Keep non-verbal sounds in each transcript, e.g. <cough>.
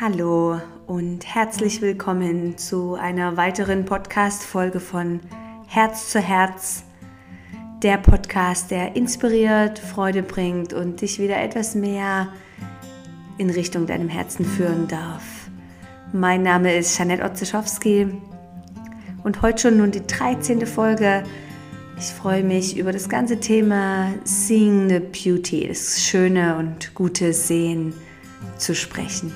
Hallo und herzlich willkommen zu einer weiteren Podcast-Folge von Herz zu Herz. Der Podcast, der inspiriert, Freude bringt und dich wieder etwas mehr in Richtung deinem Herzen führen darf. Mein Name ist Janette Otzeschowski und heute schon nun die 13. Folge. Ich freue mich über das ganze Thema Seeing the Beauty, das schöne und gute Sehen zu sprechen.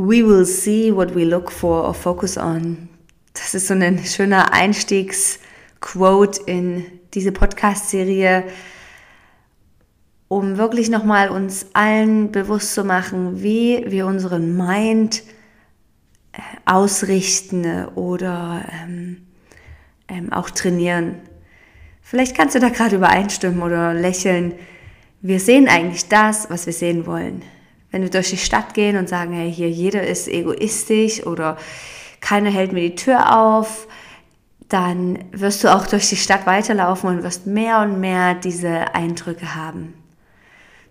We will see what we look for or focus on. Das ist so ein schöner Einstiegsquote in diese Podcast-Serie, um wirklich nochmal uns allen bewusst zu machen, wie wir unseren Mind äh, ausrichten oder ähm, ähm, auch trainieren. Vielleicht kannst du da gerade übereinstimmen oder lächeln. Wir sehen eigentlich das, was wir sehen wollen. Wenn wir durch die Stadt gehen und sagen, hey, hier jeder ist egoistisch oder keiner hält mir die Tür auf, dann wirst du auch durch die Stadt weiterlaufen und wirst mehr und mehr diese Eindrücke haben.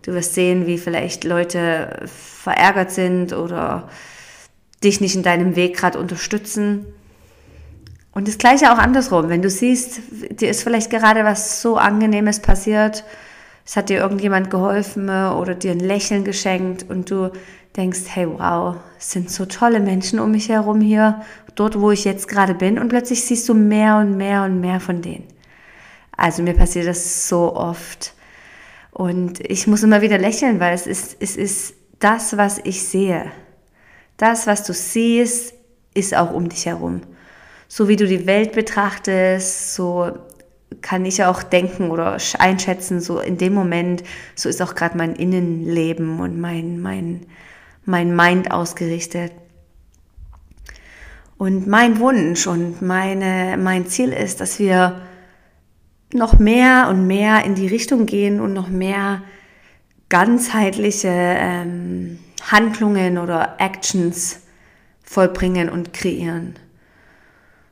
Du wirst sehen, wie vielleicht Leute verärgert sind oder dich nicht in deinem Weg gerade unterstützen. Und das gleiche auch andersrum. Wenn du siehst, dir ist vielleicht gerade was so Angenehmes passiert es hat dir irgendjemand geholfen äh, oder dir ein Lächeln geschenkt und du denkst, hey wow, es sind so tolle Menschen um mich herum hier, dort wo ich jetzt gerade bin und plötzlich siehst du mehr und mehr und mehr von denen. Also mir passiert das so oft und ich muss immer wieder lächeln, weil es ist, es ist das, was ich sehe. Das, was du siehst, ist auch um dich herum. So wie du die Welt betrachtest, so kann ich auch denken oder einschätzen, so in dem Moment, so ist auch gerade mein Innenleben und mein, mein, mein Mind ausgerichtet. Und mein Wunsch und meine, mein Ziel ist, dass wir noch mehr und mehr in die Richtung gehen und noch mehr ganzheitliche ähm, Handlungen oder Actions vollbringen und kreieren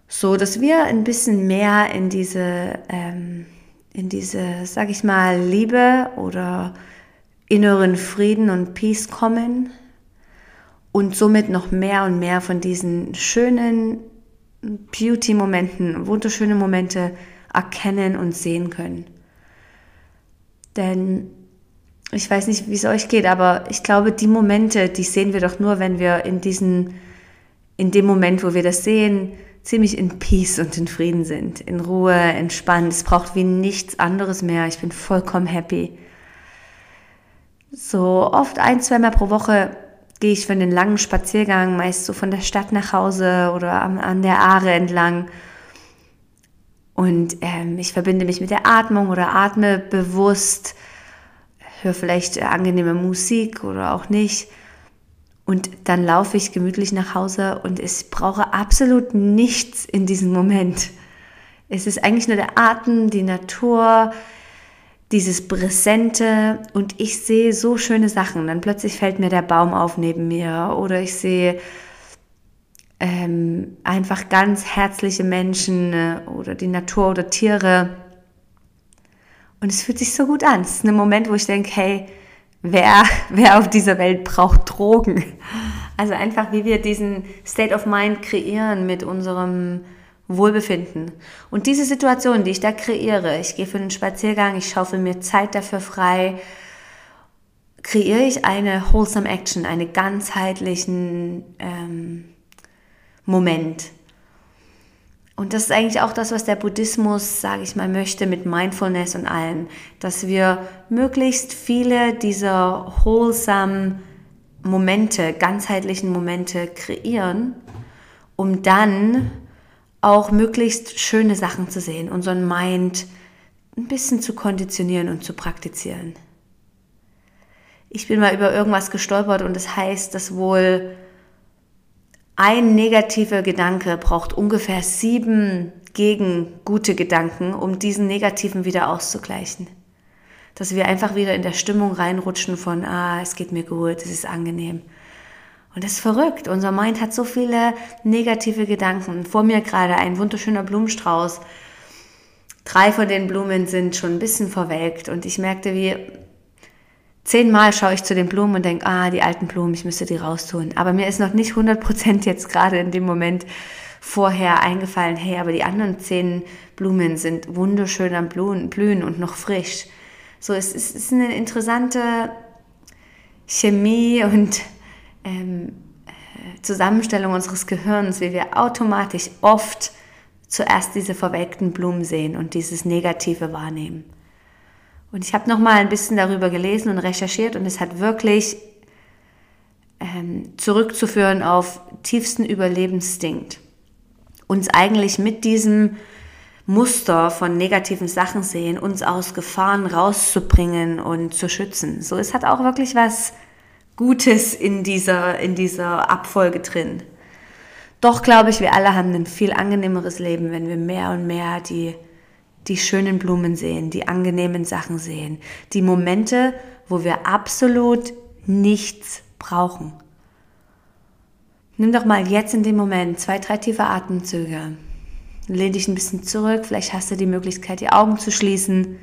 so dass wir ein bisschen mehr in diese, ähm, in diese, sag ich mal, Liebe oder inneren Frieden und Peace kommen und somit noch mehr und mehr von diesen schönen Beauty-Momenten, wunderschöne Momente erkennen und sehen können. Denn ich weiß nicht, wie es euch geht, aber ich glaube, die Momente, die sehen wir doch nur, wenn wir in diesen, in dem Moment, wo wir das sehen, ziemlich in Peace und in Frieden sind, in Ruhe, entspannt. Es braucht wie nichts anderes mehr. Ich bin vollkommen happy. So oft ein, zweimal pro Woche gehe ich für einen langen Spaziergang, meist so von der Stadt nach Hause oder an, an der Aare entlang. Und ähm, ich verbinde mich mit der Atmung oder atme bewusst, höre vielleicht angenehme Musik oder auch nicht und dann laufe ich gemütlich nach Hause und ich brauche absolut nichts in diesem Moment. Es ist eigentlich nur der Atem, die Natur, dieses Präsente und ich sehe so schöne Sachen. Dann plötzlich fällt mir der Baum auf neben mir oder ich sehe ähm, einfach ganz herzliche Menschen äh, oder die Natur oder Tiere. Und es fühlt sich so gut an. Es ist ein Moment, wo ich denke, hey, wer, wer auf dieser Welt braucht Drogen? Also einfach, wie wir diesen State of Mind kreieren mit unserem Wohlbefinden. Und diese Situation, die ich da kreiere, ich gehe für einen Spaziergang, ich schaufel mir Zeit dafür frei, kreiere ich eine wholesome Action, einen ganzheitlichen ähm, Moment. Und das ist eigentlich auch das, was der Buddhismus, sage ich mal, möchte mit Mindfulness und allem, dass wir möglichst viele dieser wholesome Momente, ganzheitlichen Momente kreieren, um dann auch möglichst schöne Sachen zu sehen, unseren Mind ein bisschen zu konditionieren und zu praktizieren. Ich bin mal über irgendwas gestolpert und das heißt, dass wohl ein negativer Gedanke braucht ungefähr sieben gegen gute Gedanken, um diesen negativen wieder auszugleichen. Dass wir einfach wieder in der Stimmung reinrutschen von, ah, es geht mir gut, es ist angenehm. Und das ist verrückt. Unser Mind hat so viele negative Gedanken. Vor mir gerade ein wunderschöner Blumenstrauß. drei von den Blumen sind schon ein bisschen verwelkt und ich merkte, wie zehnmal schaue ich zu den Blumen und denke, ah, die alten Blumen, ich müsste die raustun. Aber mir ist noch nicht 100% jetzt gerade in dem Moment vorher eingefallen, hey, aber die anderen zehn Blumen sind wunderschön am Blühen und noch frisch. So, es ist eine interessante Chemie und ähm, äh, Zusammenstellung unseres Gehirns, wie wir automatisch oft zuerst diese verwelkten Blumen sehen und dieses Negative wahrnehmen. Und ich habe noch mal ein bisschen darüber gelesen und recherchiert und es hat wirklich ähm, zurückzuführen auf tiefsten Überlebensstinkt. Uns eigentlich mit diesem Muster von negativen Sachen sehen, uns aus Gefahren rauszubringen und zu schützen. So, es hat auch wirklich was Gutes in dieser, in dieser Abfolge drin. Doch glaube ich, wir alle haben ein viel angenehmeres Leben, wenn wir mehr und mehr die, die schönen Blumen sehen, die angenehmen Sachen sehen, die Momente, wo wir absolut nichts brauchen. Nimm doch mal jetzt in dem Moment zwei, drei tiefe Atemzüge. Lehn dich ein bisschen zurück, vielleicht hast du die Möglichkeit, die Augen zu schließen.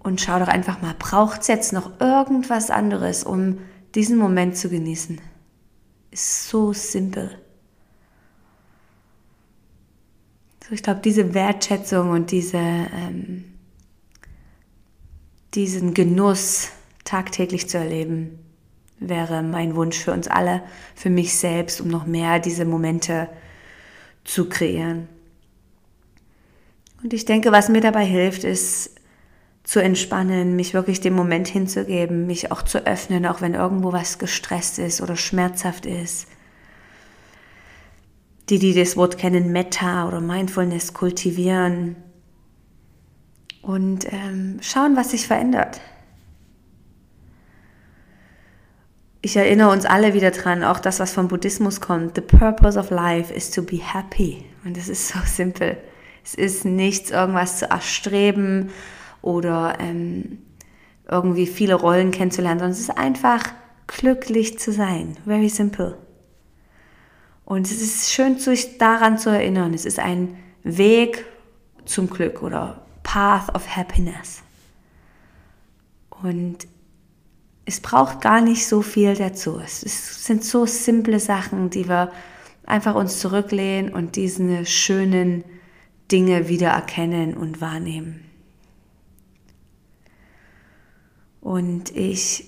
Und schau doch einfach mal, braucht es jetzt noch irgendwas anderes, um diesen Moment zu genießen? Ist so simpel. So, ich glaube, diese Wertschätzung und diese, ähm, diesen Genuss tagtäglich zu erleben, wäre mein Wunsch für uns alle, für mich selbst, um noch mehr diese Momente zu kreieren. Und ich denke, was mir dabei hilft, ist zu entspannen, mich wirklich dem Moment hinzugeben, mich auch zu öffnen, auch wenn irgendwo was gestresst ist oder schmerzhaft ist. Die, die das Wort kennen, Metta oder Mindfulness kultivieren und ähm, schauen, was sich verändert. ich erinnere uns alle wieder dran, auch das, was vom Buddhismus kommt. The purpose of life is to be happy. Und das ist so <laughs> simpel. Es ist nichts, irgendwas zu erstreben oder ähm, irgendwie viele Rollen kennenzulernen, sondern es ist einfach glücklich zu sein. Very simple. Und es ist schön, sich daran zu erinnern. Es ist ein Weg zum Glück oder Path of Happiness. Und es braucht gar nicht so viel dazu. Es sind so simple Sachen, die wir einfach uns zurücklehnen und diese schönen Dinge wieder erkennen und wahrnehmen. Und ich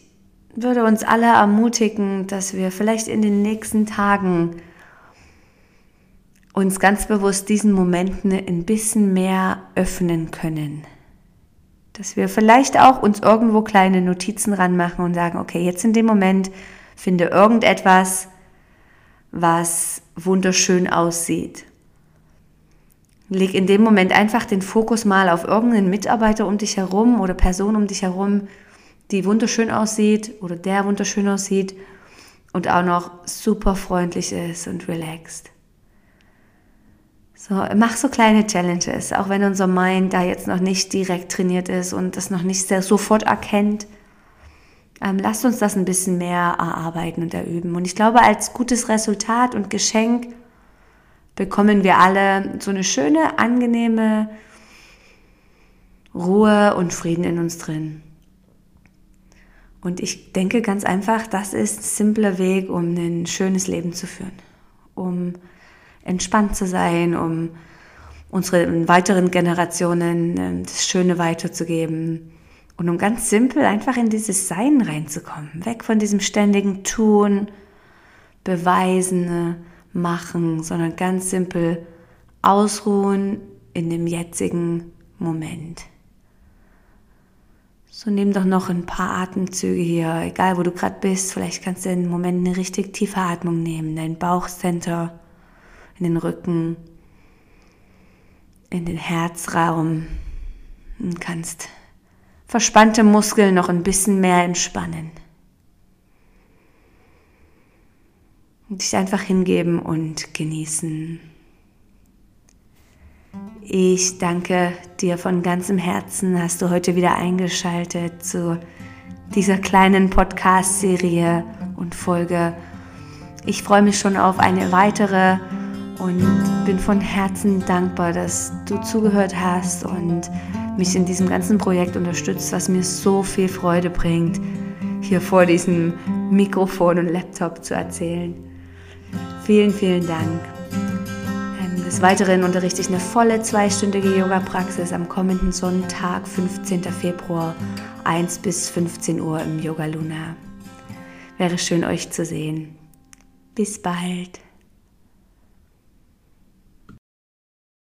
würde uns alle ermutigen, dass wir vielleicht in den nächsten Tagen uns ganz bewusst diesen Momenten ein bisschen mehr öffnen können dass wir vielleicht auch uns irgendwo kleine Notizen ranmachen und sagen, okay, jetzt in dem Moment finde irgendetwas, was wunderschön aussieht. Leg in dem Moment einfach den Fokus mal auf irgendeinen Mitarbeiter um dich herum oder Person um dich herum, die wunderschön aussieht oder der wunderschön aussieht und auch noch super freundlich ist und relaxed. So, mach so kleine Challenges, auch wenn unser Mind da jetzt noch nicht direkt trainiert ist und das noch nicht sehr sofort erkennt. Ähm, lasst uns das ein bisschen mehr erarbeiten und erüben. Und ich glaube, als gutes Resultat und Geschenk bekommen wir alle so eine schöne, angenehme Ruhe und Frieden in uns drin. Und ich denke ganz einfach, das ist ein simpler Weg, um ein schönes Leben zu führen, um entspannt zu sein, um unseren weiteren Generationen ähm, das Schöne weiterzugeben und um ganz simpel einfach in dieses Sein reinzukommen, weg von diesem ständigen Tun, Beweisen, Machen, sondern ganz simpel ausruhen in dem jetzigen Moment. So nimm doch noch ein paar Atemzüge hier, egal wo du gerade bist. Vielleicht kannst du im Moment eine richtig tiefe Atmung nehmen, dein Bauchcenter in den Rücken, in den Herzraum und kannst verspannte Muskeln noch ein bisschen mehr entspannen. Und dich einfach hingeben und genießen. Ich danke dir von ganzem Herzen, hast du heute wieder eingeschaltet zu dieser kleinen Podcast-Serie und Folge. Ich freue mich schon auf eine weitere und bin von Herzen dankbar, dass du zugehört hast und mich in diesem ganzen Projekt unterstützt, was mir so viel Freude bringt, hier vor diesem Mikrofon und Laptop zu erzählen. Vielen, vielen Dank. Ähm, des Weiteren unterrichte ich eine volle zweistündige Yoga-Praxis am kommenden Sonntag, 15. Februar, 1 bis 15 Uhr im Yoga Luna. Wäre schön, euch zu sehen. Bis bald.